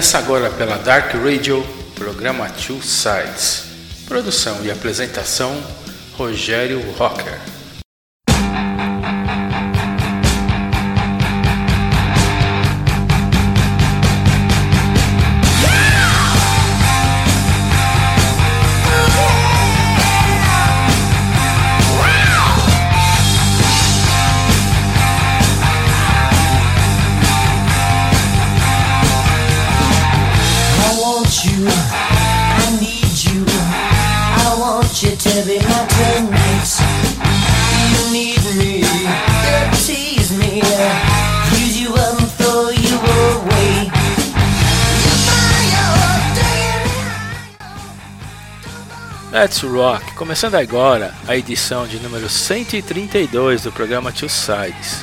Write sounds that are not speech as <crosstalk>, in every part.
Começa agora pela Dark Radio, programa Two Sides. Produção e apresentação: Rogério Rocker. Let's Rock, começando agora a edição de número 132 do programa Two Sides.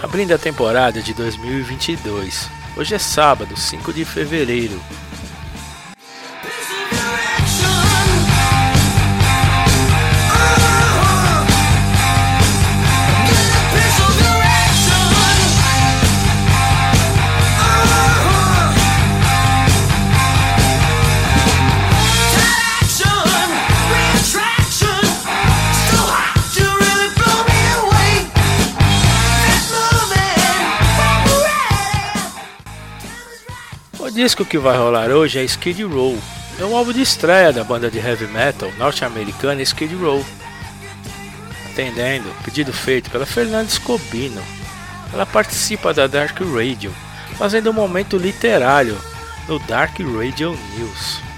Abrindo a temporada de 2022. Hoje é sábado, 5 de fevereiro. Disco que vai rolar hoje é Skid Row. É um álbum de estreia da banda de heavy metal norte-americana Skid Row. Atendendo pedido feito pela Fernanda Scobino. Ela participa da Dark Radio, fazendo um momento literário no Dark Radio News.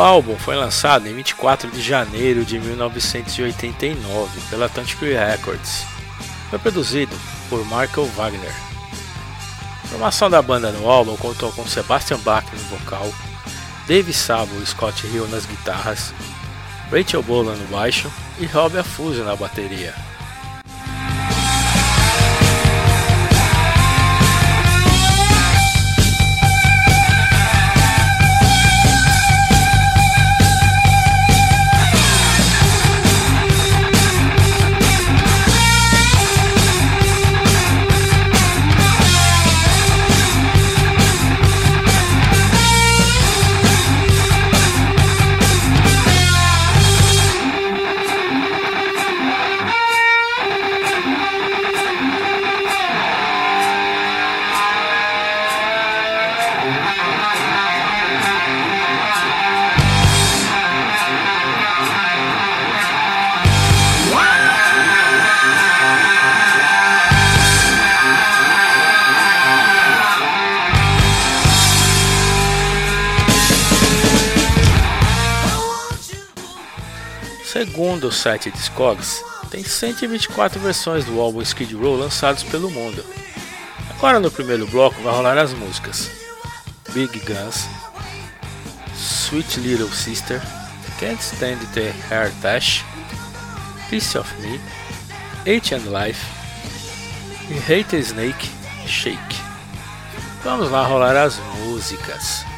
Álbum foi lançado em 24 de janeiro de 1989 pela Tantric Records. Foi produzido por Michael Wagner. A formação da banda no álbum contou com Sebastian Bach no vocal, Dave Sabo e Scott Hill nas guitarras, Rachel Bolan no baixo e Rob Afuzio na bateria. Site Discogs, tem 124 versões do álbum Skid Row lançados pelo mundo. Agora no primeiro bloco vai rolar as músicas Big Guns, Sweet Little Sister, Can't Stand the Hair Dash, Piece of Me, H and Life e Hate a Snake Shake. Vamos lá rolar as músicas.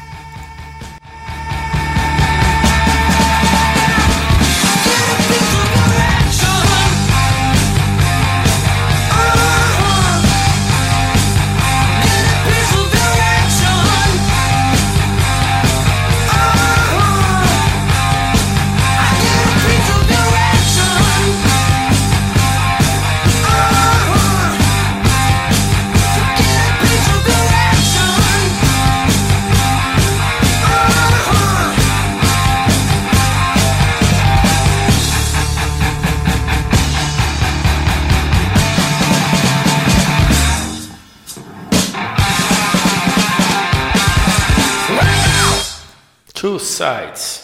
Sides.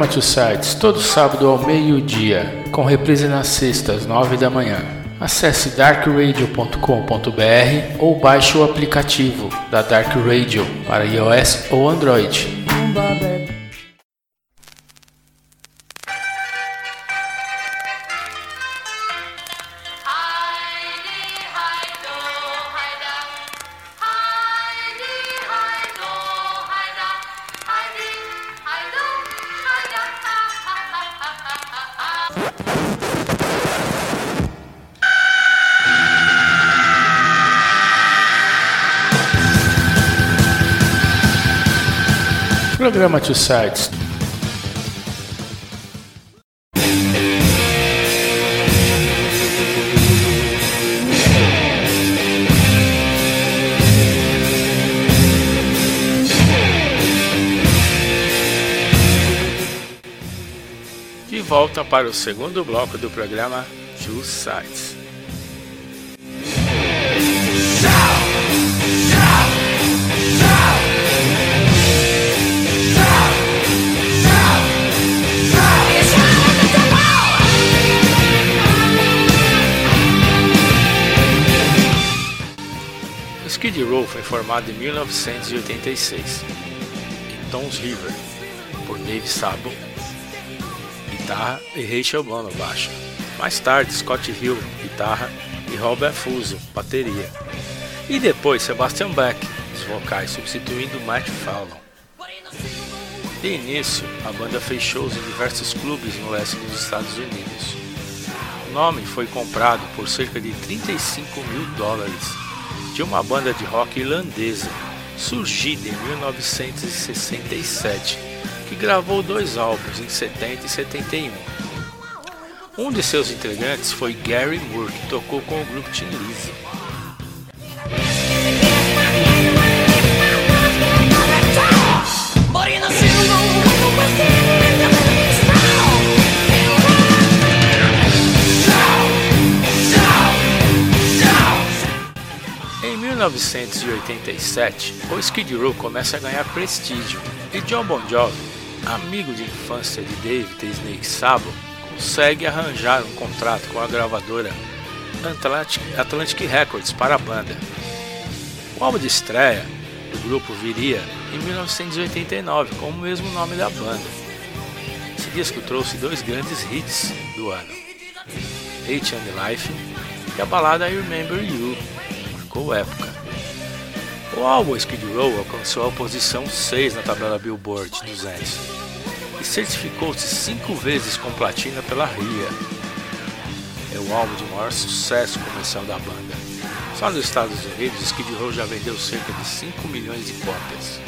Programa Two Sites, todo sábado ao meio-dia, com reprise nas sextas, nove da manhã. Acesse darkradio.com.br ou baixe o aplicativo da Dark Radio para iOS ou Android. Programa Two Sides. De volta para o segundo bloco do programa Two Sides. Skid Row foi formado em 1986 em Toms River por Dave Sabo, guitarra e Rachel Bono, baixo. Mais tarde, Scott Hill, guitarra e Robert Fuso, bateria. E depois Sebastian Beck, os vocais, substituindo Matt Fallon. De início, a banda fez shows em diversos clubes no leste dos Estados Unidos. O nome foi comprado por cerca de 35 mil dólares de uma banda de rock irlandesa, surgida em 1967, que gravou dois álbuns em 70 e 71. Um de seus integrantes foi Gary Moore, que tocou com o grupo Tin Lizzy. 1987, o Skid Row começa a ganhar prestígio e John Bon Jovi, amigo de infância de David e Snake Sabo, consegue arranjar um contrato com a gravadora Atlantic, Atlantic Records para a banda. O álbum de estreia do grupo viria em 1989 com o mesmo nome da banda. Esse disco trouxe dois grandes hits do ano: Hate and Life e a balada I Remember You, marcou época. O álbum Skid Row alcançou a posição 6 na tabela Billboard 200 e certificou-se cinco vezes com platina pela RIA. É o álbum de maior sucesso comercial da banda. Só nos Estados Unidos, Skid Row já vendeu cerca de 5 milhões de cópias.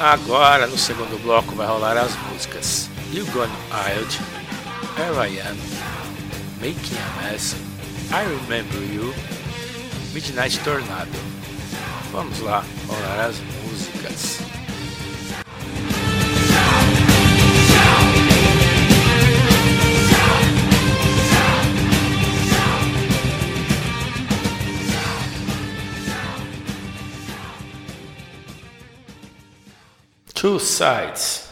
Agora no segundo bloco vai rolar as músicas You Gone Wild, Here I Am, Making a Mess, I Remember You, Midnight Tornado. Vamos lá rolar as músicas. Two sides.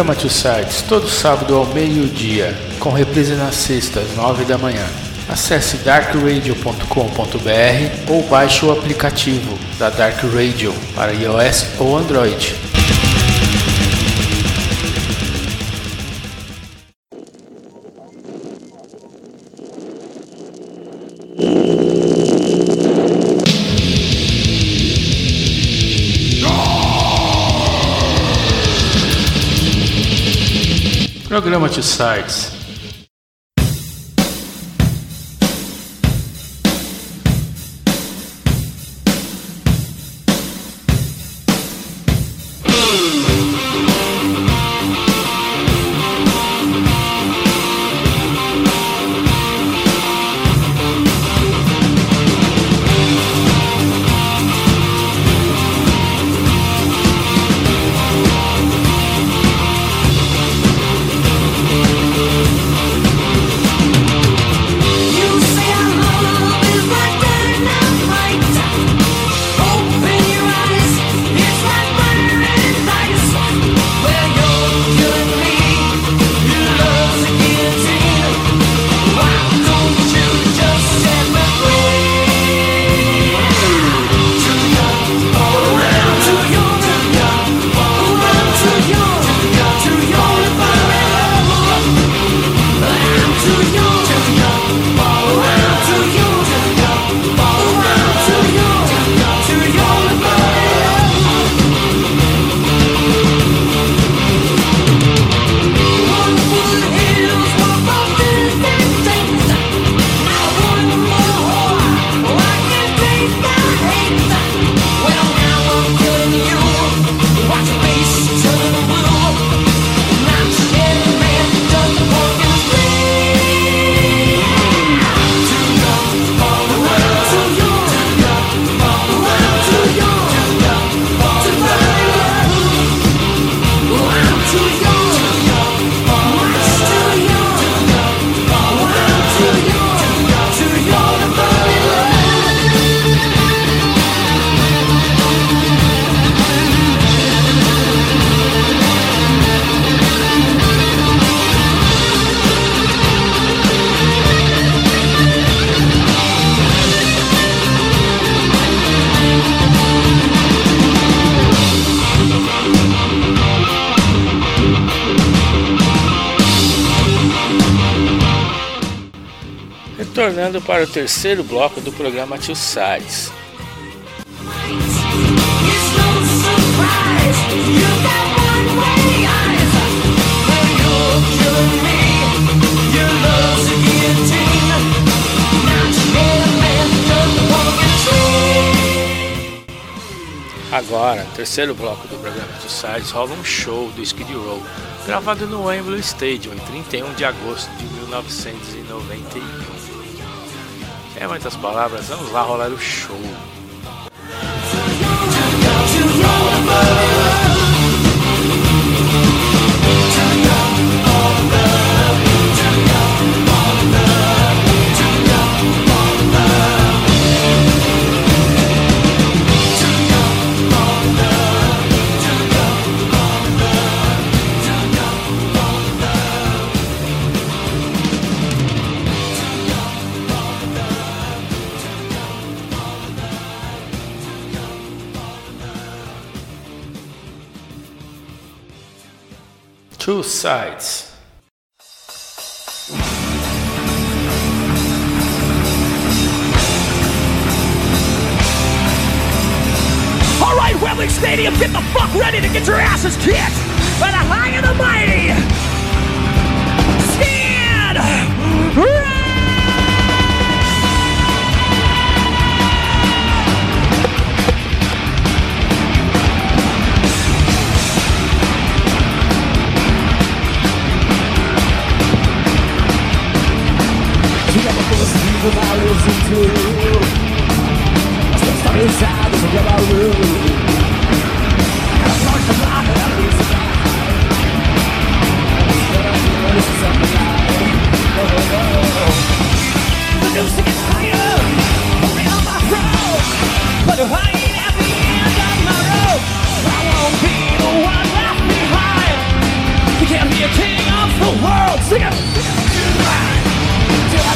Programa Two Sides, todo sábado ao meio-dia, com reprise nas sextas, nove da manhã. Acesse darkradio.com.br ou baixe o aplicativo da Dark Radio para iOS ou Android. Programa Two every man does the walking tree. Agora, terceiro bloco do programa Two Sides, rola um show do Skid Row, gravado no Wembley Stadium em 31 de agosto de 1991. Em muitas palavras, vamos lá rolar o show. Two Sides. All right, Wembley Stadium, get the fuck ready to get your asses kicked by the high and the mighty. Stand I still stuck inside this yellow room I gotta. The music is higher on my throat But if I at the end of my I won't be the one left behind You can't be a king of the world Sing it! Sing it.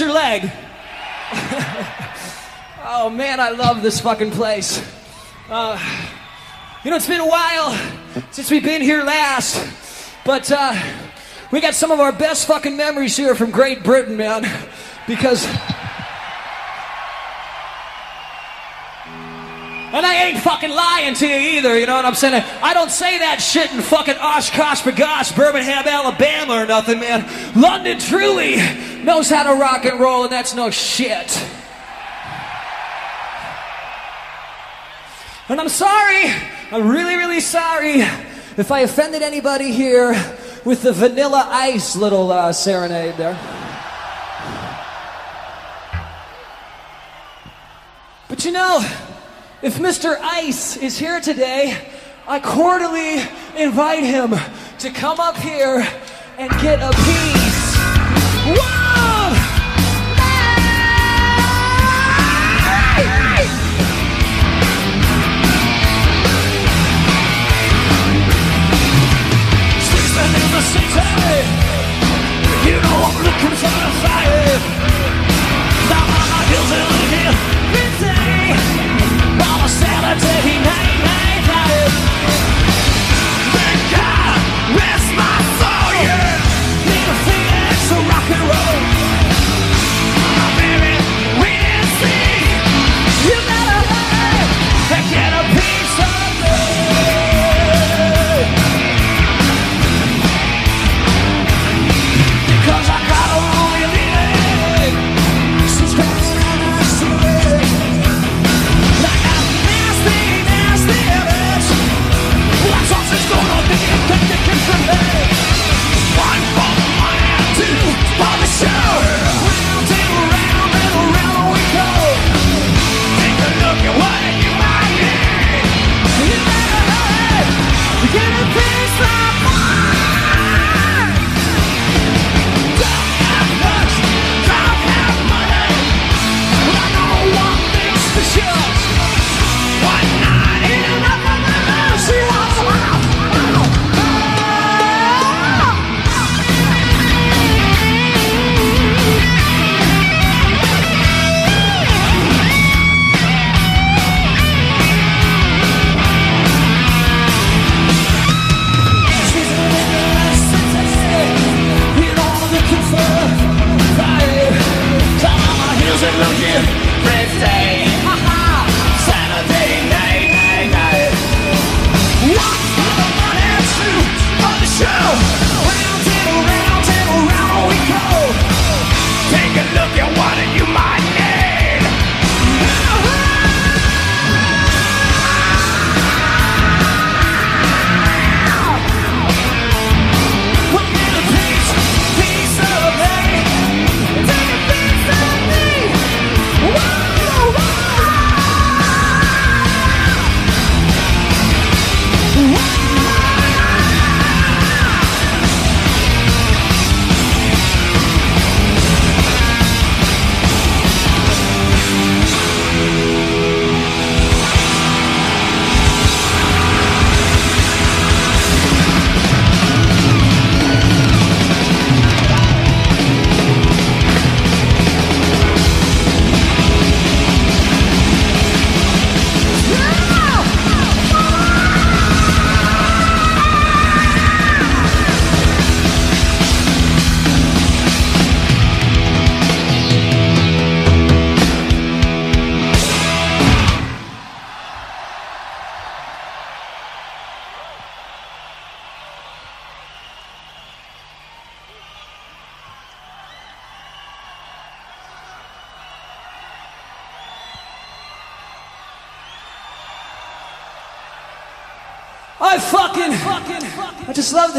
rubbing your leg? <laughs> oh man, I love this fucking place. Uh, you know, it's been a while since we've been here last, but uh, we got some of our best fucking memories here from Great Britain, man. Because. And I ain't fucking lying to you either, you know what I'm saying? I don't say that shit in fucking Oshkosh, B'gosh, Birmingham, Alabama or nothing, man. London truly knows how to rock and roll, and that's no shit. And I'm sorry, I'm really, really sorry if I offended anybody here with the vanilla ice little uh, serenade there. But you know, if Mr. Ice is here today, I cordially invite him to come up here and get a piece. Whoa!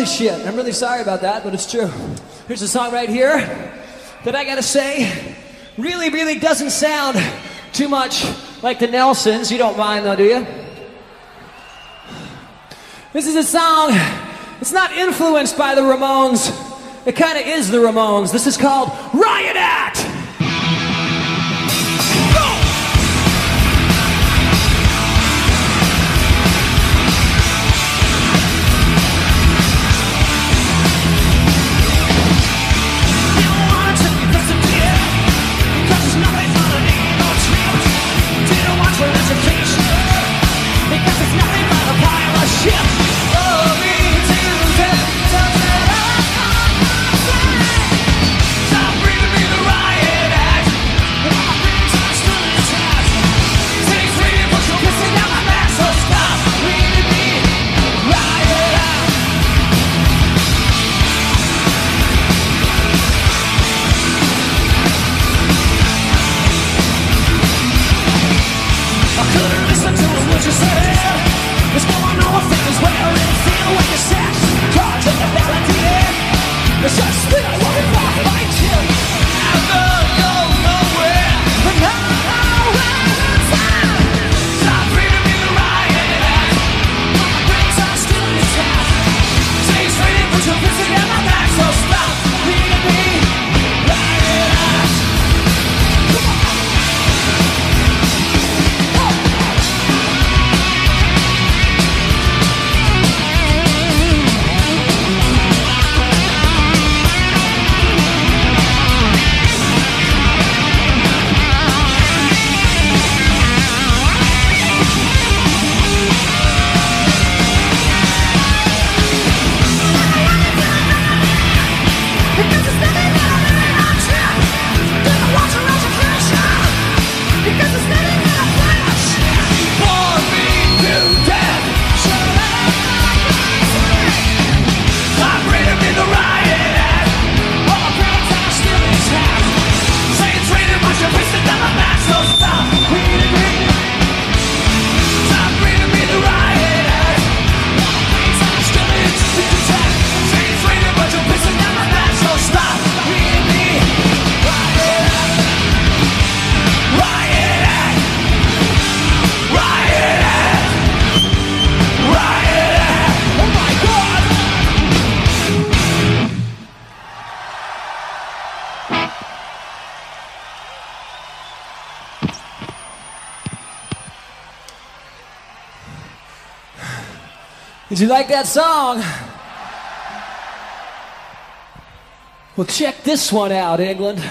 this shit. I'm really sorry about that, but it's true. Here's a song right here that I gotta say really, really doesn't sound too much like the Nelsons. You don't mind though, do you? This is a song, it's not influenced by the Ramones. It kind of is the Ramones. This is called Riot Act! you like that song? Well, check this one out, England.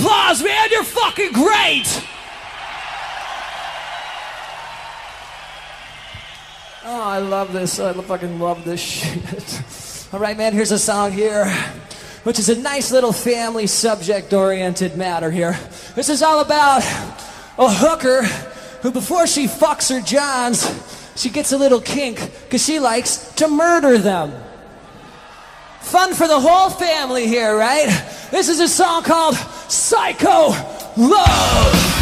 Applause, man? You're fucking great. Oh, I love this. I fucking love this shit. <laughs> All right, man, here's a song here, which is a nice little family subject oriented matter here. This is all about a hooker who, before she fucks her Johns, she gets a little kink because she likes to murder them. Fun for the whole family here, right? This is a song called Psycho Love.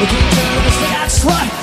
That's what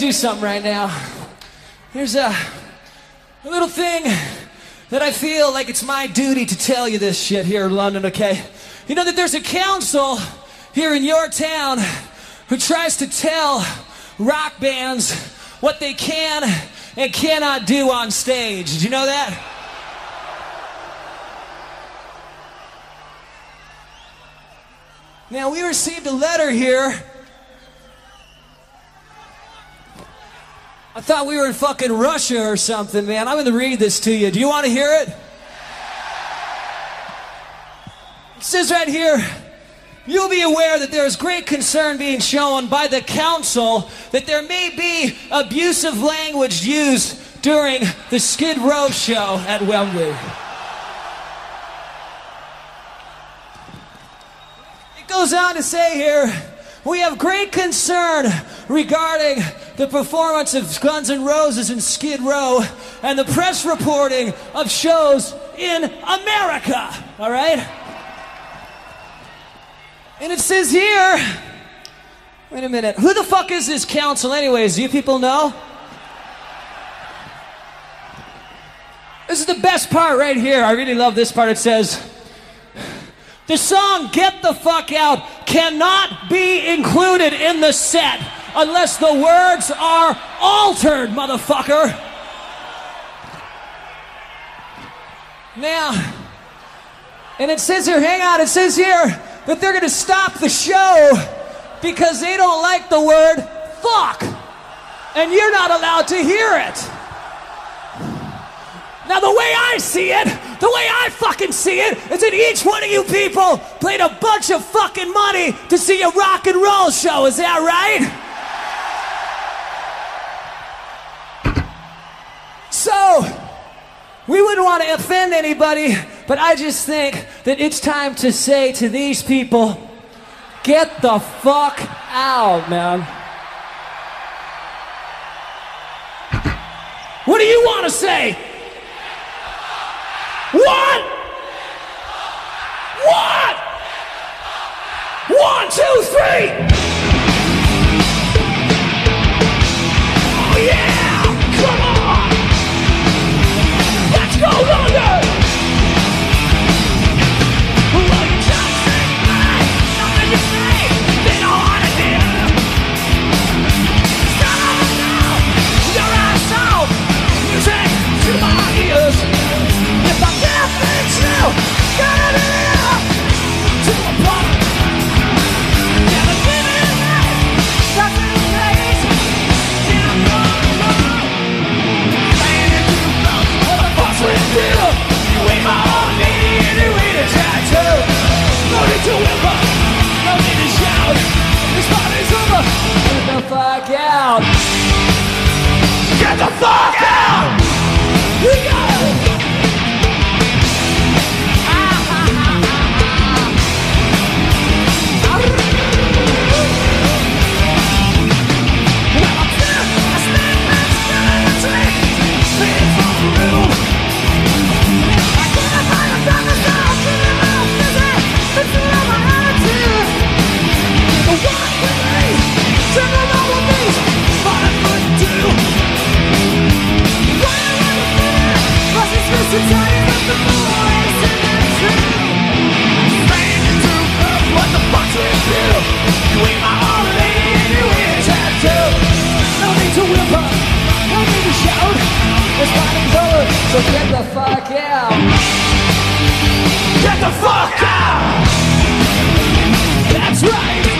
do something right now. Here's a, a little thing that I feel like it's my duty to tell you this shit here in London, okay? You know that there's a council here in your town who tries to tell rock bands what they can and cannot do on stage. Did you know that? Now, we received a letter here I thought we were in fucking Russia or something, man. I'm gonna read this to you. Do you want to hear it? It says right here. You'll be aware that there is great concern being shown by the council that there may be abusive language used during the Skid Row show at Wembley. It goes on to say here, we have great concern regarding the performance of Guns N' Roses in Skid Row and the press reporting of shows in America. All right? And it says here, wait a minute, who the fuck is this council, anyways? Do you people know? This is the best part right here. I really love this part. It says, the song Get the Fuck Out cannot be included in the set unless the words are altered, motherfucker. Now, and it says here, hang on, it says here that they're going to stop the show because they don't like the word fuck. And you're not allowed to hear it. Now, the way I see it, the way I fucking see it, is that each one of you people paid a bunch of fucking money to see a rock and roll show. Is that right? So, we wouldn't want to offend anybody, but I just think that it's time to say to these people get the fuck out, man. What do you want to say? What? What? One, two, three. Shout. This party's over. Get the fuck out. Get the fuck out. So get the fuck out. Get the fuck out! That's right!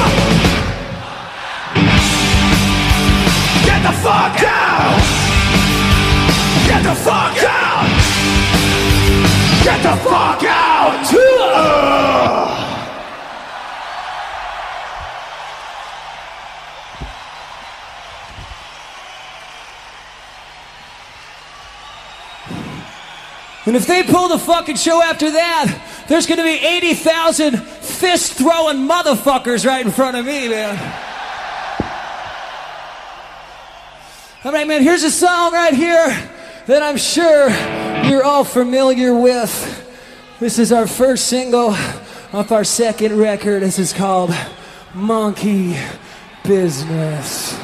fuck out! Get the fuck out! Get the fuck out! And if they pull the fucking show after that, there's gonna be 80,000 fist throwing motherfuckers right in front of me, man. All right, man, here's a song right here that I'm sure you're all familiar with. This is our first single off our second record. This is called Monkey Business.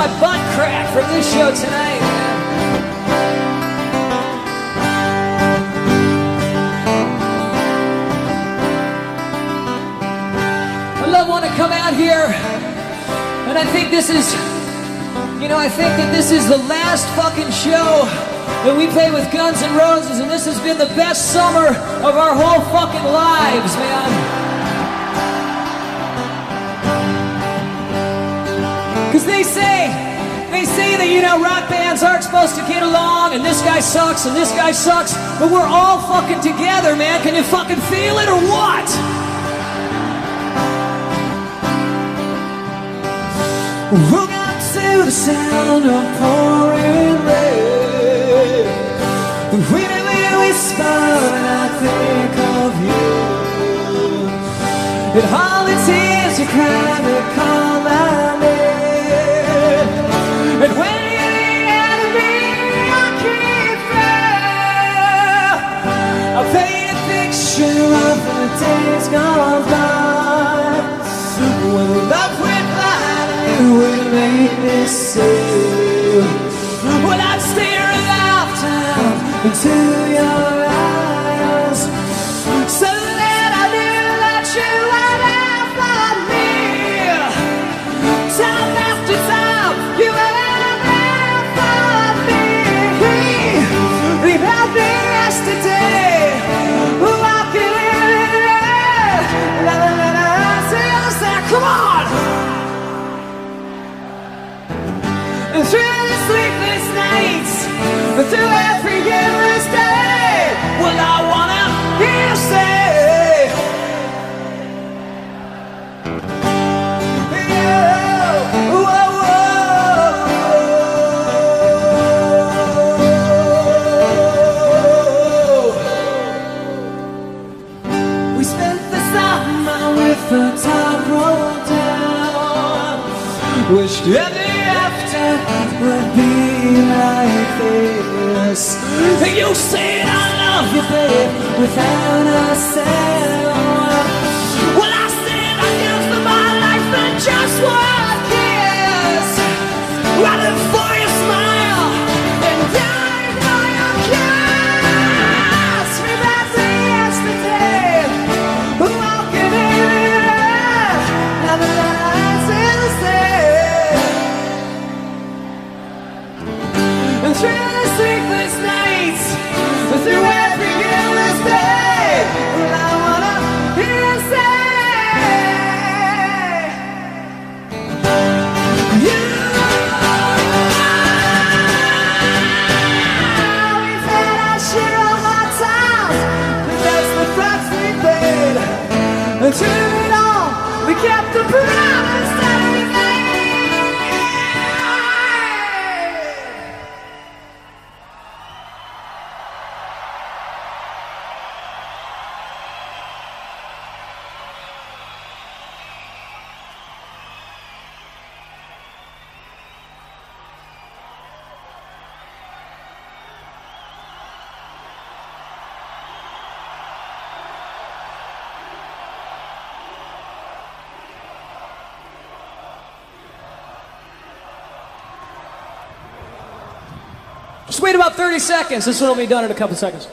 My butt crack from this show tonight. I love want to come out here, and I think this is, you know, I think that this is the last fucking show that we play with Guns N' Roses, and this has been the best summer of our whole fucking lives, man. Cause they say, they say that, you know, rock bands aren't supposed to get along, and this guy sucks, and this guy sucks, but we're all fucking together, man. Can you fucking feel it or what? Up to the sound of pouring rain. When we whisper and I think of you, and all the tears you cry to days gone by. When love went blind and would make me see. When I'd stare a lifetime into to every endless day. I wanna hear say. Yeah. We spent the summer with the top rolled down. Wished every after would be like this. You said I love you, babe, without a sound. Superman! seconds. This one will be done in a couple seconds.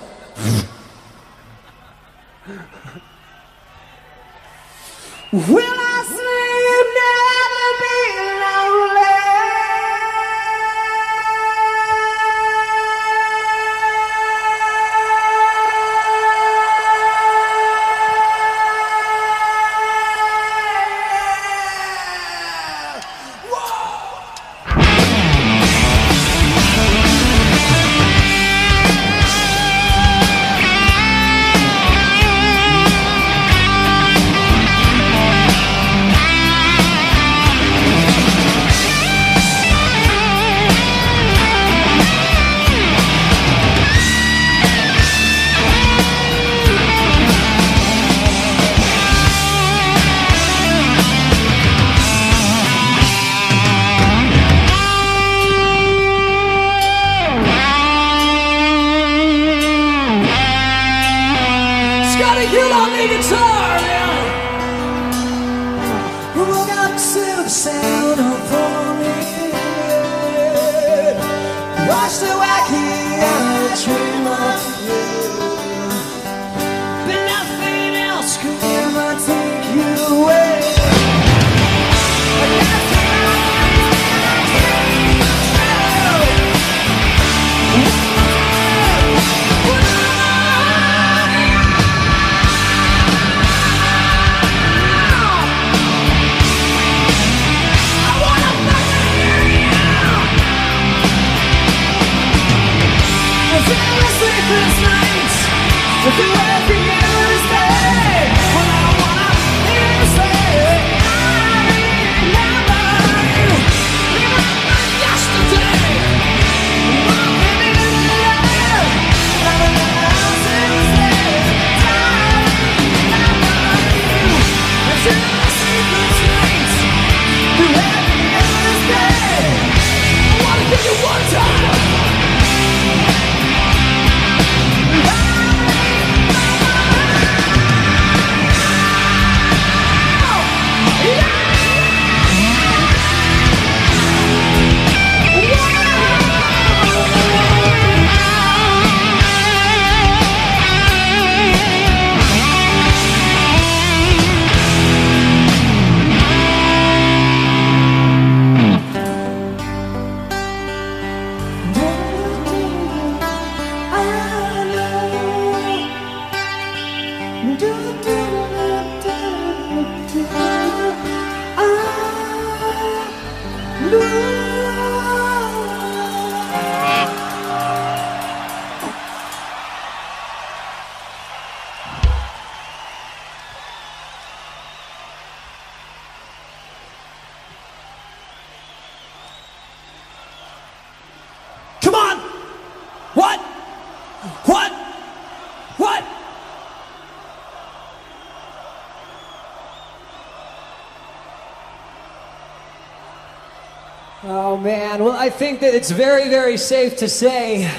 Think that it's very, very safe to say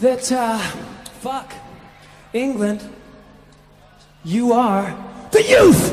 that, uh, fuck, England, you are the youth!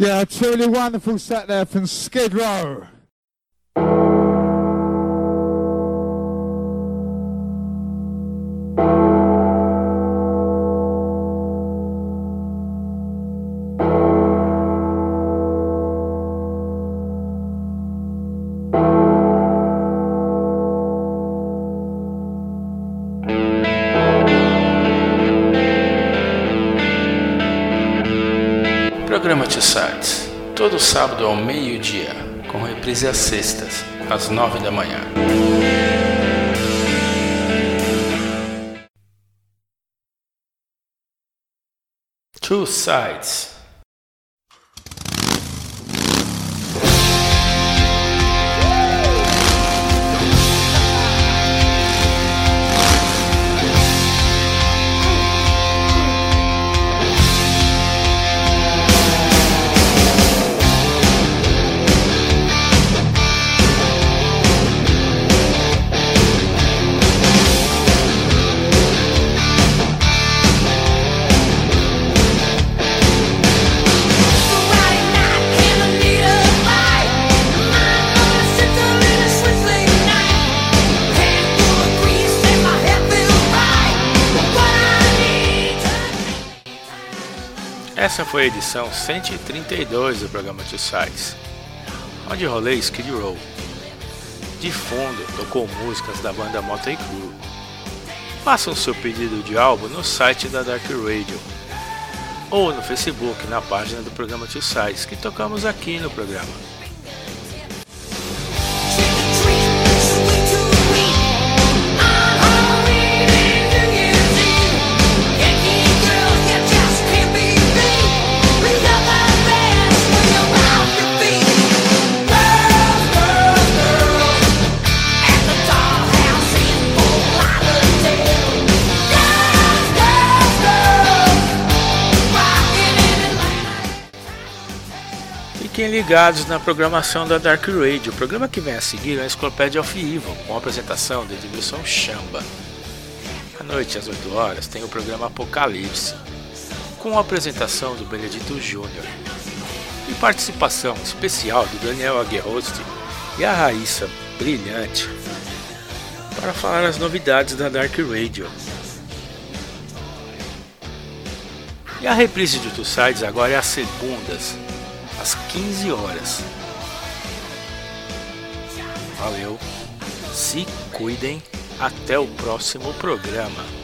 Yeah, truly wonderful set there from Skid Row. Todo sábado ao meio-dia, com reprise às sextas, às nove da manhã. Two Sides. Essa foi a edição 132 do programa Two Sides, onde rolei Skid Row. De fundo, tocou músicas da banda Motley Crue. Faça o seu pedido de álbum no site da Dark Radio ou no Facebook na página do programa Two Sides que tocamos aqui no programa. Ligados na programação da Dark Radio. O programa que vem a seguir é a Enciclopédia Off Evil, com a apresentação de Edmilson Chamba. À noite, às 8 horas, tem o programa Apocalipse, com a apresentação do Benedito Júnior. E participação especial do Daniel Aguerrosti e a Raíssa Brilhante para falar as novidades da Dark Radio. E a reprise de Two Sides agora é às segundas, às 15 horas. Valeu, se cuidem, até o próximo programa.